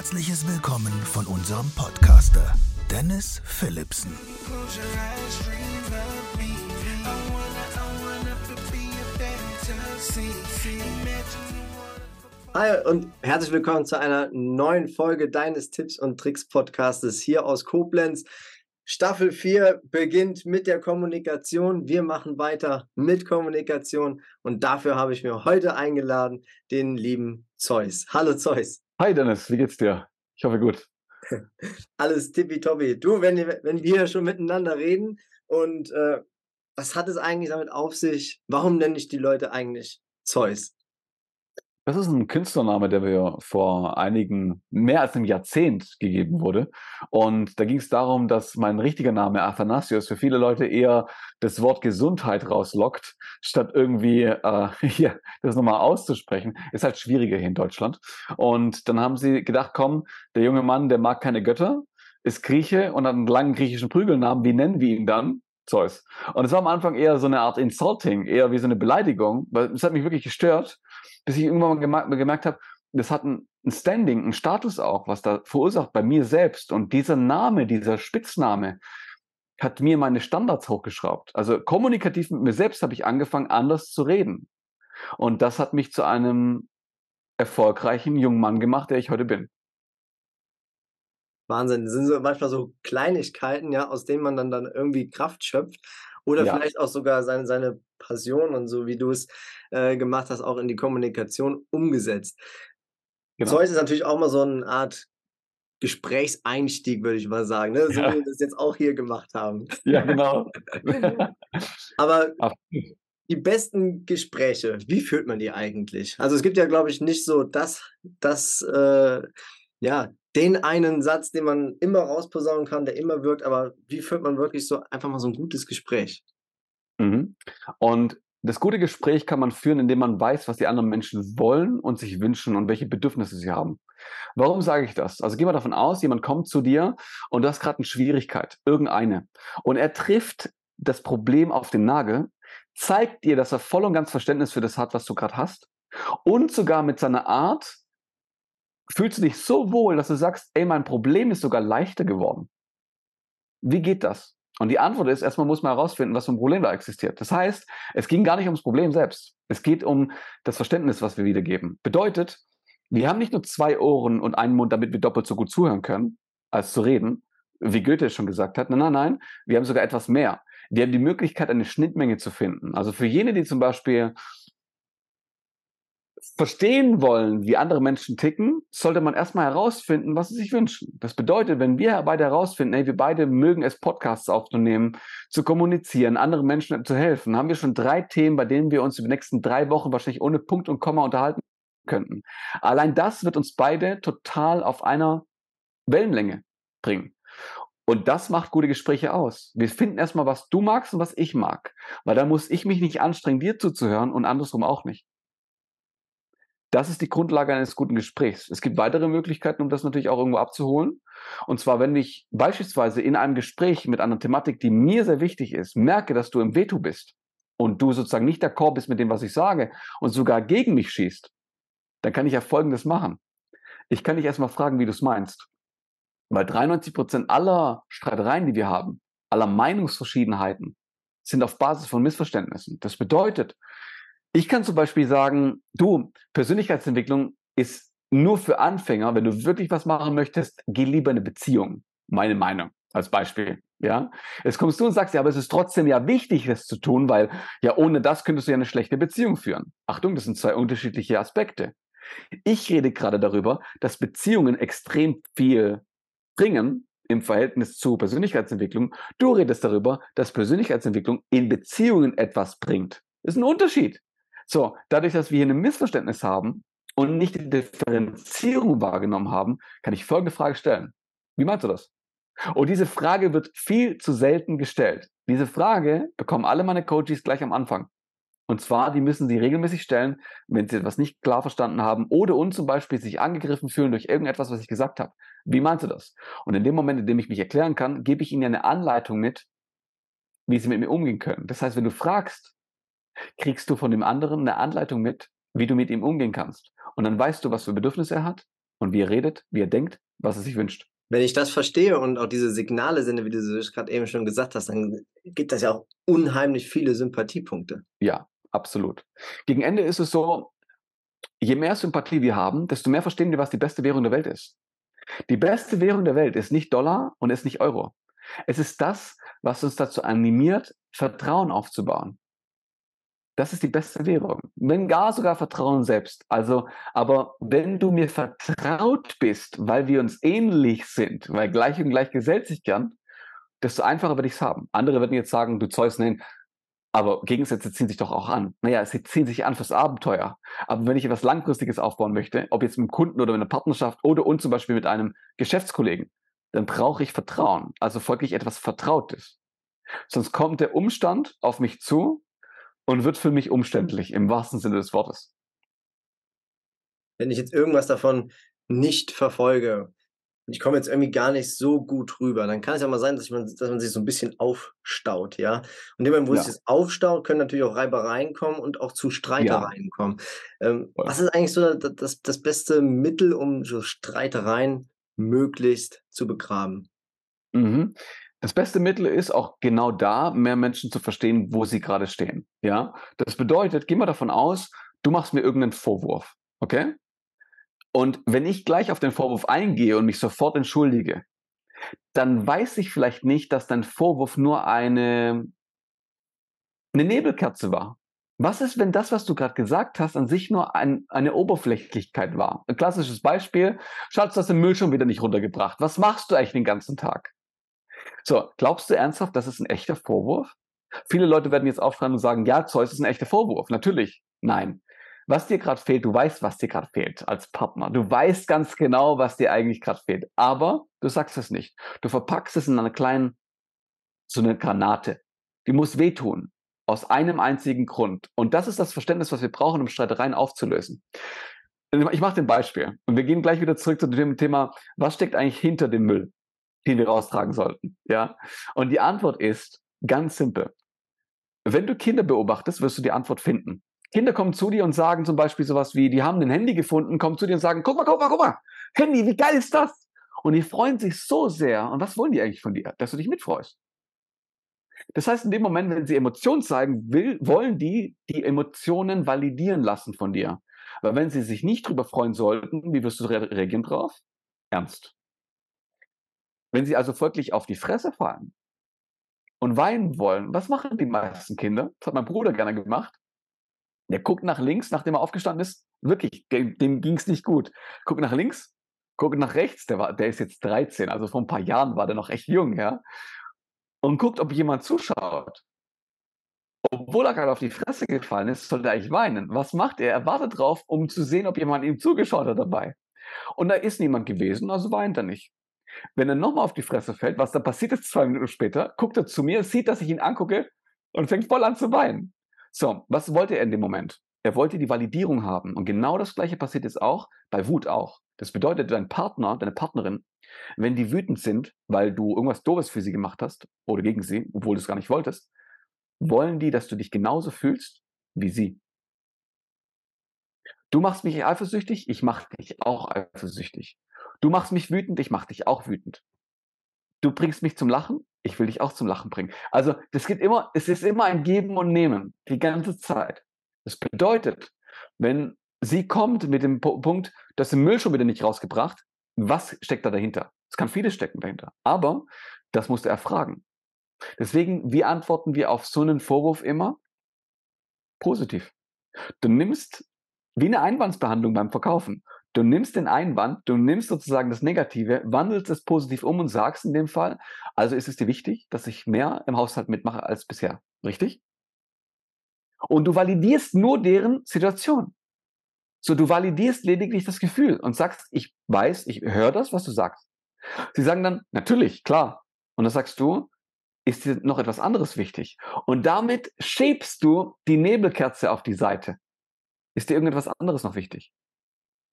herzliches Willkommen von unserem Podcaster Dennis Philipsen. Hi und herzlich willkommen zu einer neuen Folge deines Tipps und Tricks Podcastes hier aus Koblenz. Staffel 4 beginnt mit der Kommunikation. Wir machen weiter mit Kommunikation und dafür habe ich mir heute eingeladen den lieben Zeus. Hallo Zeus. Hi Dennis, wie geht's dir? Ich hoffe gut. Alles tippitoppi. Du, wenn, wenn wir schon miteinander reden und äh, was hat es eigentlich damit auf sich? Warum nenne ich die Leute eigentlich Zeus? Das ist ein Künstlername, der mir vor einigen, mehr als einem Jahrzehnt gegeben wurde. Und da ging es darum, dass mein richtiger Name Athanasius für viele Leute eher das Wort Gesundheit rauslockt, statt irgendwie äh, hier das nochmal auszusprechen. Ist halt schwieriger hier in Deutschland. Und dann haben sie gedacht, komm, der junge Mann, der mag keine Götter, ist Grieche und hat einen langen griechischen Prügelnamen. Wie nennen wir ihn dann? Zeus. Und es war am Anfang eher so eine Art Insulting, eher wie so eine Beleidigung, weil es hat mich wirklich gestört bis ich irgendwann gemerkt, gemerkt habe, das hat ein, ein Standing, ein Status auch, was da verursacht bei mir selbst. Und dieser Name, dieser Spitzname, hat mir meine Standards hochgeschraubt. Also kommunikativ mit mir selbst habe ich angefangen, anders zu reden. Und das hat mich zu einem erfolgreichen jungen Mann gemacht, der ich heute bin. Wahnsinn. Das sind so manchmal so Kleinigkeiten, ja, aus denen man dann, dann irgendwie Kraft schöpft oder ja. vielleicht auch sogar seine, seine Passion und so, wie du es äh, gemacht hast, auch in die Kommunikation umgesetzt. Genau. Zeus ist natürlich auch mal so eine Art Gesprächseinstieg, würde ich mal sagen, ne? so ja. wie wir das jetzt auch hier gemacht haben. Ja, genau. Aber die besten Gespräche, wie führt man die eigentlich? Also es gibt ja, glaube ich, nicht so das, das äh, ja, den einen Satz, den man immer rausposaunen kann, der immer wirkt, aber wie führt man wirklich so einfach mal so ein gutes Gespräch? Mhm. Und das gute Gespräch kann man führen, indem man weiß, was die anderen Menschen wollen und sich wünschen und welche Bedürfnisse sie haben. Warum sage ich das? Also gehen wir davon aus, jemand kommt zu dir und du hast gerade eine Schwierigkeit, irgendeine. Und er trifft das Problem auf den Nagel, zeigt dir, dass er voll und ganz Verständnis für das hat, was du gerade hast. Und sogar mit seiner Art fühlst du dich so wohl, dass du sagst, ey, mein Problem ist sogar leichter geworden. Wie geht das? Und die Antwort ist, erstmal muss man herausfinden, was für ein Problem da existiert. Das heißt, es ging gar nicht ums Problem selbst. Es geht um das Verständnis, was wir wiedergeben. Bedeutet, wir haben nicht nur zwei Ohren und einen Mund, damit wir doppelt so gut zuhören können, als zu reden, wie Goethe schon gesagt hat. Nein, nein, nein, wir haben sogar etwas mehr. Wir haben die Möglichkeit, eine Schnittmenge zu finden. Also für jene, die zum Beispiel verstehen wollen, wie andere Menschen ticken, sollte man erstmal herausfinden, was sie sich wünschen. Das bedeutet, wenn wir beide herausfinden, hey, wir beide mögen es, Podcasts aufzunehmen, zu kommunizieren, anderen Menschen zu helfen, haben wir schon drei Themen, bei denen wir uns über die nächsten drei Wochen wahrscheinlich ohne Punkt und Komma unterhalten könnten. Allein das wird uns beide total auf einer Wellenlänge bringen. Und das macht gute Gespräche aus. Wir finden erstmal, was du magst und was ich mag. Weil da muss ich mich nicht anstrengen, dir zuzuhören und andersrum auch nicht. Das ist die Grundlage eines guten Gesprächs. Es gibt weitere Möglichkeiten, um das natürlich auch irgendwo abzuholen. Und zwar, wenn ich beispielsweise in einem Gespräch mit einer Thematik, die mir sehr wichtig ist, merke, dass du im Veto bist und du sozusagen nicht d'accord bist mit dem, was ich sage und sogar gegen mich schießt, dann kann ich ja Folgendes machen. Ich kann dich erstmal fragen, wie du es meinst. Weil 93 Prozent aller Streitereien, die wir haben, aller Meinungsverschiedenheiten, sind auf Basis von Missverständnissen. Das bedeutet, ich kann zum Beispiel sagen, du, Persönlichkeitsentwicklung ist nur für Anfänger. Wenn du wirklich was machen möchtest, geh lieber in eine Beziehung. Meine Meinung als Beispiel. Ja, jetzt kommst du und sagst, ja, aber es ist trotzdem ja wichtig, das zu tun, weil ja ohne das könntest du ja eine schlechte Beziehung führen. Achtung, das sind zwei unterschiedliche Aspekte. Ich rede gerade darüber, dass Beziehungen extrem viel bringen im Verhältnis zu Persönlichkeitsentwicklung. Du redest darüber, dass Persönlichkeitsentwicklung in Beziehungen etwas bringt. Das ist ein Unterschied. So, dadurch, dass wir hier ein Missverständnis haben und nicht die Differenzierung wahrgenommen haben, kann ich folgende Frage stellen. Wie meinst du das? Und diese Frage wird viel zu selten gestellt. Diese Frage bekommen alle meine Coaches gleich am Anfang. Und zwar, die müssen sie regelmäßig stellen, wenn sie etwas nicht klar verstanden haben oder uns zum Beispiel sich angegriffen fühlen durch irgendetwas, was ich gesagt habe. Wie meinst du das? Und in dem Moment, in dem ich mich erklären kann, gebe ich ihnen eine Anleitung mit, wie sie mit mir umgehen können. Das heißt, wenn du fragst, kriegst du von dem anderen eine Anleitung mit, wie du mit ihm umgehen kannst. Und dann weißt du, was für Bedürfnisse er hat, und wie er redet, wie er denkt, was er sich wünscht. Wenn ich das verstehe und auch diese Signale sende, wie du es gerade eben schon gesagt hast, dann gibt das ja auch unheimlich viele Sympathiepunkte. Ja, absolut. Gegen Ende ist es so, je mehr Sympathie wir haben, desto mehr verstehen wir, was die beste Währung der Welt ist. Die beste Währung der Welt ist nicht Dollar und ist nicht Euro. Es ist das, was uns dazu animiert, Vertrauen aufzubauen. Das ist die beste Währung. Wenn gar sogar Vertrauen selbst. Also, aber wenn du mir vertraut bist, weil wir uns ähnlich sind, weil gleich und gleich gesellt sich gern, desto einfacher werde ich es haben. Andere würden jetzt sagen, du Zeus, nein, aber Gegensätze ziehen sich doch auch an. Naja, sie ziehen sich an fürs Abenteuer. Aber wenn ich etwas Langfristiges aufbauen möchte, ob jetzt mit einem Kunden oder mit einer Partnerschaft oder und zum Beispiel mit einem Geschäftskollegen, dann brauche ich Vertrauen. Also folglich etwas Vertrautes. Sonst kommt der Umstand auf mich zu und wird für mich umständlich, im wahrsten Sinne des Wortes. Wenn ich jetzt irgendwas davon nicht verfolge, und ich komme jetzt irgendwie gar nicht so gut rüber, dann kann es ja mal sein, dass man, dass man sich so ein bisschen aufstaut, ja. Und dem Moment, wo ja. sich das aufstaut, können natürlich auch Reibereien kommen und auch zu Streitereien ja. kommen. Ähm, was ist eigentlich so das, das beste Mittel, um so Streitereien möglichst zu begraben? Mhm. Das beste Mittel ist auch genau da, mehr Menschen zu verstehen, wo sie gerade stehen. Ja, das bedeutet, geh mal davon aus, du machst mir irgendeinen Vorwurf, okay? Und wenn ich gleich auf den Vorwurf eingehe und mich sofort entschuldige, dann weiß ich vielleicht nicht, dass dein Vorwurf nur eine, eine Nebelkerze war. Was ist, wenn das, was du gerade gesagt hast, an sich nur ein, eine Oberflächlichkeit war? Ein klassisches Beispiel, Schatz, du hast den Müll schon wieder nicht runtergebracht. Was machst du eigentlich den ganzen Tag? So, glaubst du ernsthaft, das ist ein echter Vorwurf? Viele Leute werden jetzt aufschreiben und sagen, ja, Zeus ist ein echter Vorwurf. Natürlich. Nein was dir gerade fehlt, du weißt, was dir gerade fehlt als Partner. Du weißt ganz genau, was dir eigentlich gerade fehlt. Aber du sagst es nicht. Du verpackst es in einer kleinen, so eine Granate. Die muss wehtun. Aus einem einzigen Grund. Und das ist das Verständnis, was wir brauchen, um Streitereien aufzulösen. Ich mache ein Beispiel. Und wir gehen gleich wieder zurück zu dem Thema, was steckt eigentlich hinter dem Müll, den wir raustragen sollten? Ja. Und die Antwort ist ganz simpel. Wenn du Kinder beobachtest, wirst du die Antwort finden. Kinder kommen zu dir und sagen zum Beispiel sowas wie, die haben ein Handy gefunden, kommen zu dir und sagen, guck mal, guck mal, guck mal, Handy, wie geil ist das? Und die freuen sich so sehr. Und was wollen die eigentlich von dir? Dass du dich mitfreust. Das heißt, in dem Moment, wenn sie Emotionen zeigen, will, wollen die die Emotionen validieren lassen von dir. Aber wenn sie sich nicht drüber freuen sollten, wie wirst du reagieren drauf? Ernst. Wenn sie also folglich auf die Fresse fallen und weinen wollen, was machen die meisten Kinder? Das hat mein Bruder gerne gemacht. Der guckt nach links, nachdem er aufgestanden ist. Wirklich, dem, dem ging es nicht gut. Guckt nach links, guckt nach rechts. Der, war, der ist jetzt 13, also vor ein paar Jahren war der noch echt jung, ja. Und guckt, ob jemand zuschaut. Obwohl er gerade auf die Fresse gefallen ist, sollte er eigentlich weinen. Was macht er? Er wartet drauf, um zu sehen, ob jemand ihm zugeschaut hat dabei. Und da ist niemand gewesen, also weint er nicht. Wenn er nochmal auf die Fresse fällt, was da passiert ist zwei Minuten später, guckt er zu mir, sieht, dass ich ihn angucke und fängt voll an zu weinen. So, was wollte er in dem Moment? Er wollte die Validierung haben. Und genau das Gleiche passiert jetzt auch bei Wut auch. Das bedeutet, dein Partner, deine Partnerin, wenn die wütend sind, weil du irgendwas Doofes für sie gemacht hast oder gegen sie, obwohl du es gar nicht wolltest, wollen die, dass du dich genauso fühlst wie sie. Du machst mich eifersüchtig, ich mache dich auch eifersüchtig. Du machst mich wütend, ich mache dich auch wütend. Du bringst mich zum Lachen, ich will dich auch zum Lachen bringen. Also das geht immer, es ist immer ein Geben und Nehmen, die ganze Zeit. Das bedeutet, wenn sie kommt mit dem Punkt, dass den Müll schon wieder nicht rausgebracht, was steckt da dahinter? Es kann vieles stecken dahinter. Aber das musst du erfragen. Deswegen, wie antworten wir auf so einen Vorwurf immer? Positiv. Du nimmst wie eine Einwandsbehandlung beim Verkaufen. Du nimmst den Einwand, du nimmst sozusagen das Negative, wandelst es positiv um und sagst in dem Fall, also ist es dir wichtig, dass ich mehr im Haushalt mitmache als bisher. Richtig? Und du validierst nur deren Situation. So, du validierst lediglich das Gefühl und sagst, ich weiß, ich höre das, was du sagst. Sie sagen dann, natürlich, klar. Und dann sagst du, ist dir noch etwas anderes wichtig? Und damit schiebst du die Nebelkerze auf die Seite. Ist dir irgendetwas anderes noch wichtig?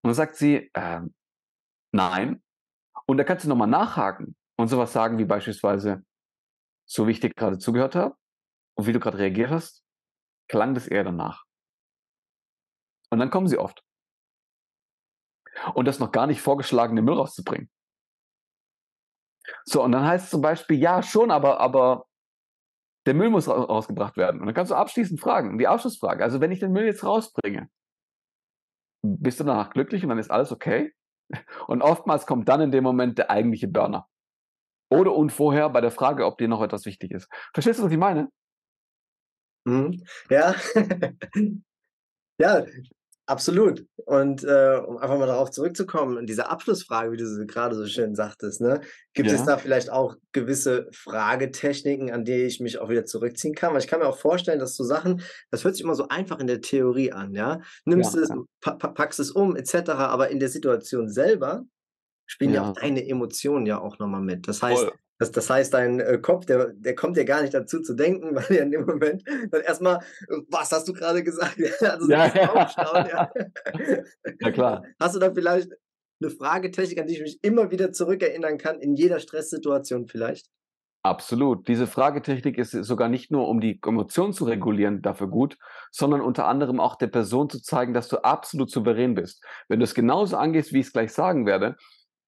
Und dann sagt sie, äh, nein. Und da kannst du nochmal nachhaken und sowas sagen wie beispielsweise, so wie ich dir gerade zugehört habe und wie du gerade reagiert hast, klang das eher danach. Und dann kommen sie oft. und das noch gar nicht vorgeschlagene Müll rauszubringen. So, und dann heißt es zum Beispiel, ja, schon, aber, aber der Müll muss rausgebracht werden. Und dann kannst du abschließend fragen, die Abschlussfrage. Also, wenn ich den Müll jetzt rausbringe, bist du danach glücklich und dann ist alles okay? Und oftmals kommt dann in dem Moment der eigentliche Burner. Oder und vorher bei der Frage, ob dir noch etwas wichtig ist. Verstehst du, was ich meine? Mhm. Ja. ja, Absolut. Und äh, um einfach mal darauf zurückzukommen, in dieser Abschlussfrage, wie du sie gerade so schön sagtest, ne, gibt es da vielleicht auch gewisse Fragetechniken, an die ich mich auch wieder zurückziehen kann? Weil ich kann mir auch vorstellen, dass so Sachen, das hört sich immer so einfach in der Theorie an, ja. Nimmst Ja, es, ja. pa packst es um, etc., aber in der Situation selber spielen ja auch deine Emotionen ja auch nochmal mit. Das heißt, Voll. Das, das heißt, dein äh, Kopf, der, der kommt ja gar nicht dazu zu denken, weil er in dem Moment dann erstmal, was hast du gerade gesagt? also ja, ja. Ja, klar. Hast du da vielleicht eine Fragetechnik, an die ich mich immer wieder zurückerinnern kann, in jeder Stresssituation vielleicht? Absolut. Diese Fragetechnik ist sogar nicht nur, um die Emotionen zu regulieren, dafür gut, sondern unter anderem auch der Person zu zeigen, dass du absolut souverän bist. Wenn du es genauso angehst, wie ich es gleich sagen werde,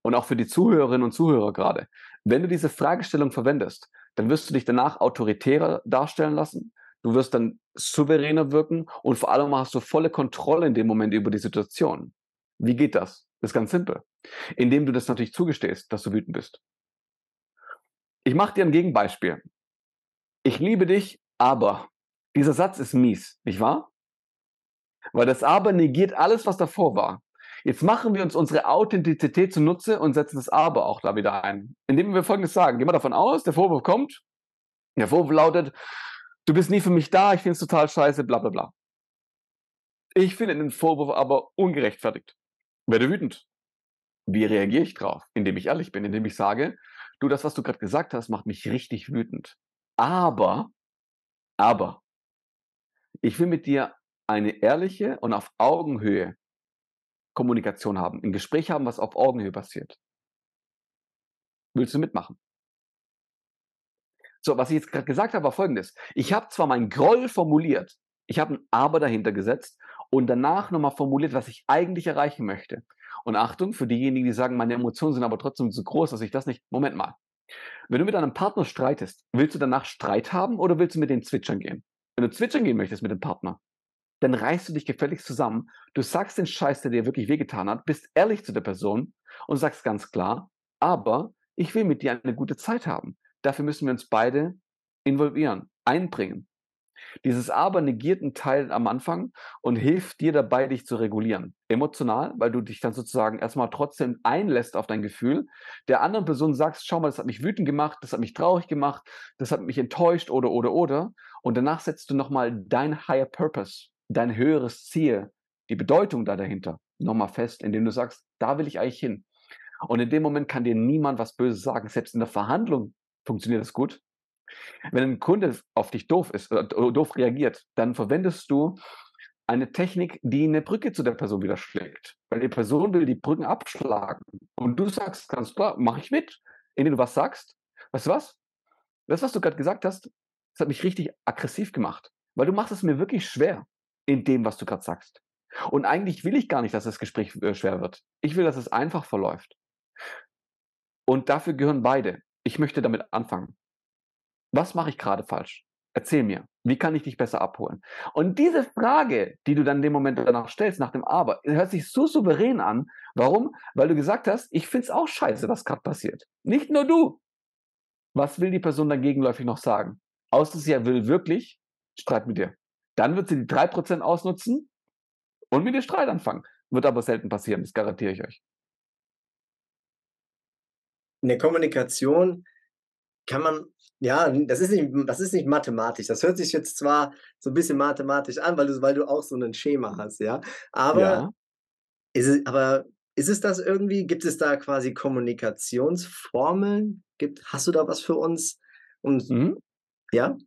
und auch für die Zuhörerinnen und Zuhörer gerade, wenn du diese Fragestellung verwendest, dann wirst du dich danach autoritärer darstellen lassen. Du wirst dann souveräner wirken und vor allem hast du volle Kontrolle in dem Moment über die Situation. Wie geht das? Das ist ganz simpel. Indem du das natürlich zugestehst, dass du wütend bist. Ich mache dir ein Gegenbeispiel. Ich liebe dich, aber dieser Satz ist mies, nicht wahr? Weil das aber negiert alles, was davor war. Jetzt machen wir uns unsere Authentizität zunutze und setzen das Aber auch da wieder ein. Indem wir Folgendes sagen. Gehen wir davon aus, der Vorwurf kommt. Der Vorwurf lautet, du bist nie für mich da, ich finde es total scheiße, bla bla bla. Ich finde den Vorwurf aber ungerechtfertigt. Werde wütend. Wie reagiere ich drauf? Indem ich ehrlich bin, indem ich sage, du, das, was du gerade gesagt hast, macht mich richtig wütend. Aber, aber, ich will mit dir eine ehrliche und auf Augenhöhe Kommunikation haben, ein Gespräch haben, was auf Augenhöhe passiert. Willst du mitmachen? So, was ich jetzt gerade gesagt habe, war folgendes. Ich habe zwar mein Groll formuliert, ich habe ein Aber dahinter gesetzt und danach nochmal formuliert, was ich eigentlich erreichen möchte. Und Achtung, für diejenigen, die sagen, meine Emotionen sind aber trotzdem zu groß, dass ich das nicht. Moment mal. Wenn du mit deinem Partner streitest, willst du danach Streit haben oder willst du mit denen zwitschern gehen? Wenn du zwitschern gehen möchtest mit dem Partner, dann reißt du dich gefälligst zusammen. Du sagst den Scheiß, der dir wirklich wehgetan hat, bist ehrlich zu der Person und sagst ganz klar, aber ich will mit dir eine gute Zeit haben. Dafür müssen wir uns beide involvieren, einbringen. Dieses Aber negiert einen Teil am Anfang und hilft dir dabei, dich zu regulieren. Emotional, weil du dich dann sozusagen erstmal trotzdem einlässt auf dein Gefühl. Der anderen Person sagst, schau mal, das hat mich wütend gemacht, das hat mich traurig gemacht, das hat mich enttäuscht oder, oder, oder. Und danach setzt du nochmal dein Higher Purpose, dein höheres Ziel, die Bedeutung da dahinter nochmal fest, indem du sagst, da will ich eigentlich hin. Und in dem Moment kann dir niemand was Böses sagen. Selbst in der Verhandlung funktioniert das gut. Wenn ein Kunde auf dich doof ist, äh, doof reagiert, dann verwendest du eine Technik, die eine Brücke zu der Person wieder schlägt. Weil die Person will die Brücken abschlagen. Und du sagst ganz klar, mache ich mit, indem du was sagst. Weißt du was? Das, was du gerade gesagt hast, das hat mich richtig aggressiv gemacht. Weil du machst es mir wirklich schwer in dem, was du gerade sagst. Und eigentlich will ich gar nicht, dass das Gespräch äh, schwer wird. Ich will, dass es einfach verläuft. Und dafür gehören beide. Ich möchte damit anfangen. Was mache ich gerade falsch? Erzähl mir, wie kann ich dich besser abholen? Und diese Frage, die du dann in dem Moment danach stellst, nach dem Aber, hört sich so souverän an. Warum? Weil du gesagt hast, ich finde es auch scheiße, was gerade passiert. Nicht nur du. Was will die Person dann gegenläufig noch sagen? Außer sie will wirklich Streit mit dir. Dann wird sie die 3% ausnutzen und mit dir Streit anfangen. Wird aber selten passieren, das garantiere ich euch. In der Kommunikation kann man, ja, das ist nicht, das ist nicht mathematisch. Das hört sich jetzt zwar so ein bisschen mathematisch an, weil du, weil du auch so ein Schema hast, ja. Aber, ja. Ist es, aber ist es das irgendwie? Gibt es da quasi Kommunikationsformeln? Gibt, hast du da was für uns? Und, mhm. Ja?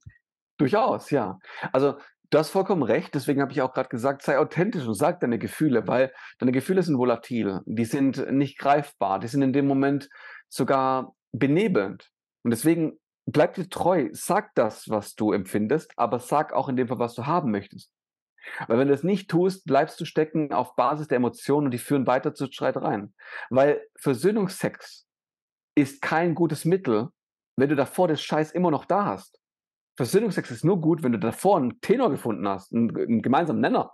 Durchaus, ja. Also Du hast vollkommen recht, deswegen habe ich auch gerade gesagt, sei authentisch und sag deine Gefühle, weil deine Gefühle sind volatil, die sind nicht greifbar, die sind in dem Moment sogar benebelnd. Und deswegen bleib dir treu, sag das, was du empfindest, aber sag auch in dem Fall, was du haben möchtest. Weil wenn du es nicht tust, bleibst du stecken auf Basis der Emotionen und die führen weiter zu Streitereien. Weil Versöhnungsex ist kein gutes Mittel, wenn du davor das Scheiß immer noch da hast. Versöhnungsex ist nur gut, wenn du davor einen Tenor gefunden hast, einen, einen gemeinsamen Nenner.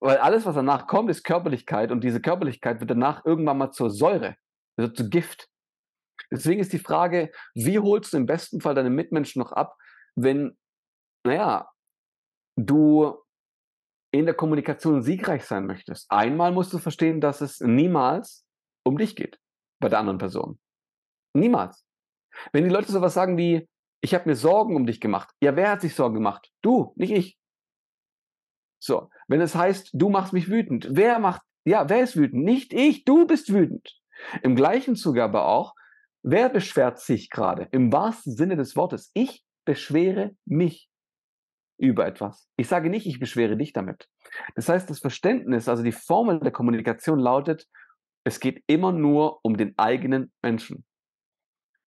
Weil alles, was danach kommt, ist Körperlichkeit und diese Körperlichkeit wird danach irgendwann mal zur Säure, wird zu Gift. Deswegen ist die Frage, wie holst du im besten Fall deine Mitmenschen noch ab, wenn, naja, du in der Kommunikation siegreich sein möchtest. Einmal musst du verstehen, dass es niemals um dich geht bei der anderen Person. Niemals. Wenn die Leute sowas sagen wie, ich habe mir Sorgen um dich gemacht. Ja, wer hat sich Sorgen gemacht? Du, nicht ich. So, wenn es heißt, du machst mich wütend. Wer macht, ja, wer ist wütend? Nicht ich, du bist wütend. Im gleichen Zuge aber auch, wer beschwert sich gerade? Im wahrsten Sinne des Wortes. Ich beschwere mich über etwas. Ich sage nicht, ich beschwere dich damit. Das heißt, das Verständnis, also die Formel der Kommunikation lautet, es geht immer nur um den eigenen Menschen.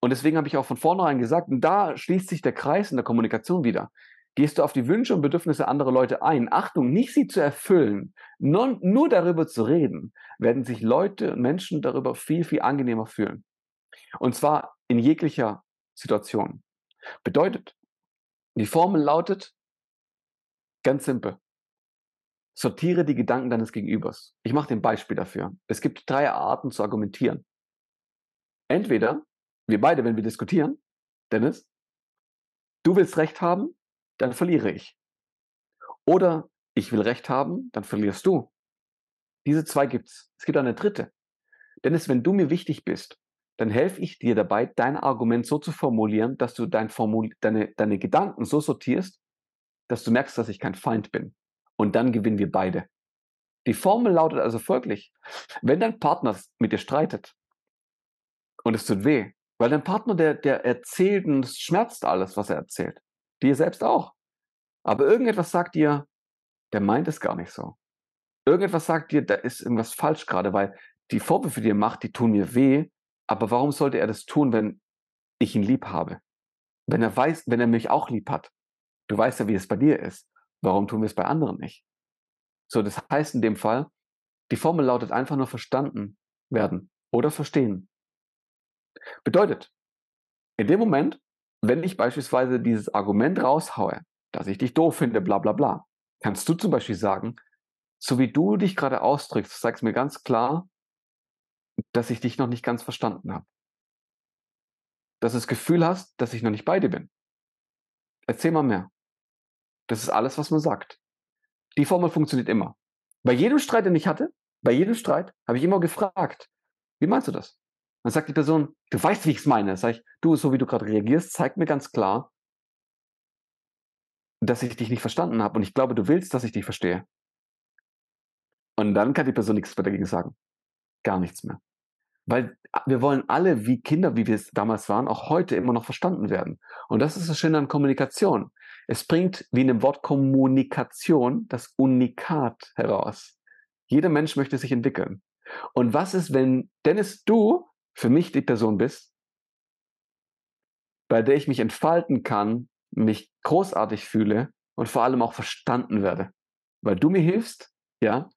Und deswegen habe ich auch von vornherein gesagt, und da schließt sich der Kreis in der Kommunikation wieder. Gehst du auf die Wünsche und Bedürfnisse anderer Leute ein? Achtung, nicht sie zu erfüllen, nur, nur darüber zu reden, werden sich Leute und Menschen darüber viel, viel angenehmer fühlen. Und zwar in jeglicher Situation. Bedeutet, die Formel lautet, Ganz simpel. Sortiere die Gedanken deines Gegenübers. Ich mache dir ein Beispiel dafür. Es gibt drei Arten zu argumentieren. Entweder, wir beide, wenn wir diskutieren, Dennis, du willst Recht haben, dann verliere ich. Oder ich will Recht haben, dann verlierst du. Diese zwei gibt's. Es gibt eine dritte. Dennis, wenn du mir wichtig bist, dann helfe ich dir dabei, dein Argument so zu formulieren, dass du dein Formul deine, deine Gedanken so sortierst, dass du merkst, dass ich kein Feind bin. Und dann gewinnen wir beide. Die Formel lautet also folglich. Wenn dein Partner mit dir streitet und es tut weh, weil dein Partner, der, der erzählt und es schmerzt alles, was er erzählt. Dir selbst auch. Aber irgendetwas sagt dir, der meint es gar nicht so. Irgendetwas sagt dir, da ist irgendwas falsch gerade, weil die Vorwürfe, die er macht, die tun mir weh. Aber warum sollte er das tun, wenn ich ihn lieb habe? Wenn er weiß, wenn er mich auch lieb hat. Du weißt ja, wie es bei dir ist. Warum tun wir es bei anderen nicht? So, das heißt in dem Fall, die Formel lautet einfach nur verstanden werden oder verstehen. Bedeutet, in dem Moment, wenn ich beispielsweise dieses Argument raushaue, dass ich dich doof finde, bla bla bla, kannst du zum Beispiel sagen, so wie du dich gerade ausdrückst, sagst mir ganz klar, dass ich dich noch nicht ganz verstanden habe. Dass du das Gefühl hast, dass ich noch nicht bei dir bin. Erzähl mal mehr. Das ist alles, was man sagt. Die Formel funktioniert immer. Bei jedem Streit, den ich hatte, bei jedem Streit, habe ich immer gefragt, wie meinst du das? Dann sagt die Person, du weißt, wie ich es meine. Sag ich, du, so wie du gerade reagierst, zeigt mir ganz klar, dass ich dich nicht verstanden habe und ich glaube, du willst, dass ich dich verstehe. Und dann kann die Person nichts mehr dagegen sagen. Gar nichts mehr. Weil wir wollen alle, wie Kinder, wie wir es damals waren, auch heute immer noch verstanden werden. Und das ist das Schöne an Kommunikation. Es bringt, wie in dem Wort Kommunikation, das Unikat heraus. Jeder Mensch möchte sich entwickeln. Und was ist, wenn Dennis, du für mich die Person bist, bei der ich mich entfalten kann, mich großartig fühle und vor allem auch verstanden werde? Weil du mir hilfst, ja,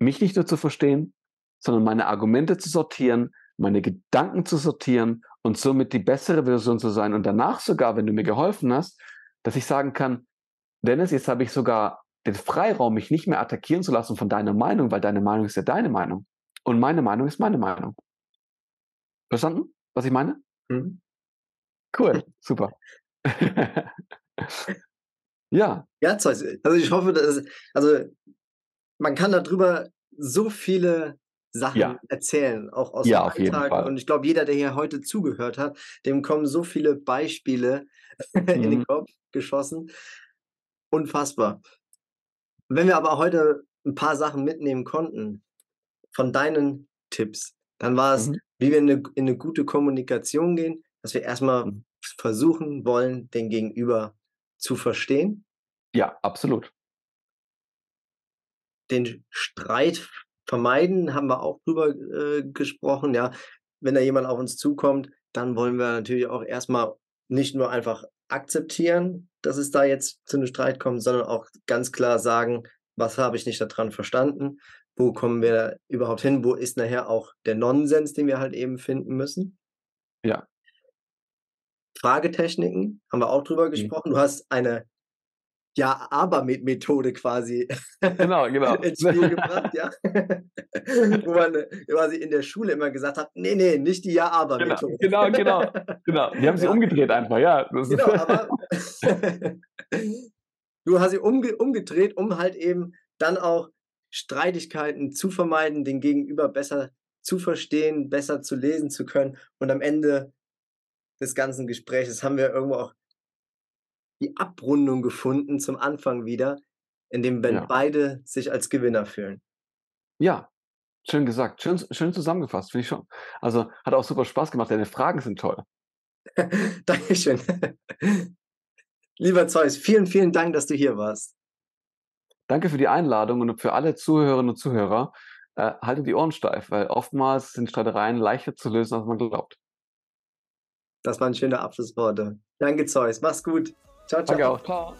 mich nicht nur zu verstehen, sondern meine Argumente zu sortieren, meine Gedanken zu sortieren und somit die bessere Version zu sein. Und danach sogar, wenn du mir geholfen hast, dass ich sagen kann, Dennis, jetzt habe ich sogar den Freiraum, mich nicht mehr attackieren zu lassen von deiner Meinung, weil deine Meinung ist ja deine Meinung. Und meine Meinung ist meine Meinung. Verstanden, was ich meine? Mhm. Cool, super. ja. Ja, also ich hoffe, dass, also man kann darüber so viele Sachen ja. erzählen, auch aus ja, dem Alltag. Und ich glaube, jeder, der hier heute zugehört hat, dem kommen so viele Beispiele mhm. in den mhm. Kopf geschossen. Unfassbar. Wenn wir aber heute ein paar Sachen mitnehmen konnten von deinen Tipps, dann war es, mhm. wie wir in eine, in eine, gute Kommunikation gehen, dass wir erstmal mhm. versuchen wollen, den Gegenüber zu verstehen. Ja, absolut. Den Streit vermeiden, haben wir auch drüber äh, gesprochen. Ja, wenn da jemand auf uns zukommt, dann wollen wir natürlich auch erstmal nicht nur einfach akzeptieren, dass es da jetzt zu einem Streit kommt, sondern auch ganz klar sagen, was habe ich nicht daran verstanden, wo kommen wir überhaupt hin, wo ist nachher auch der Nonsens, den wir halt eben finden müssen. Ja. Fragetechniken, haben wir auch drüber Mhm. gesprochen. Du hast eine Ja-Aber-Methode quasi Genau, genau. ins Spiel gebracht, ja. Wo man quasi in der Schule immer gesagt hat, nee, nee, nicht die Genau, Ja-Aber-Methode. genau, genau, genau. Die haben sie Ja. umgedreht einfach, ja. Genau, aber du hast sie umge umgedreht, um halt eben dann auch Streitigkeiten zu vermeiden, den Gegenüber besser zu verstehen, besser zu lesen zu können. Und am Ende des ganzen Gesprächs haben wir irgendwo auch die Abrundung gefunden zum Anfang wieder, in dem wenn Ja. beide sich als Gewinner fühlen. Ja, schön gesagt. Schön, schön zusammengefasst, finde ich schon. Also hat auch super Spaß gemacht. Deine Fragen sind toll. Dankeschön. Lieber Zeus, vielen, vielen Dank, dass du hier warst. Danke für die Einladung und für alle Zuhörerinnen und Zuhörer. Äh, haltet die Ohren steif, weil oftmals sind Streitereien leichter zu lösen, als man glaubt. Das waren schöne Abschlussworte. Danke, Zeus. Mach's gut. Ciao, ciao. Danke auch. Ciao.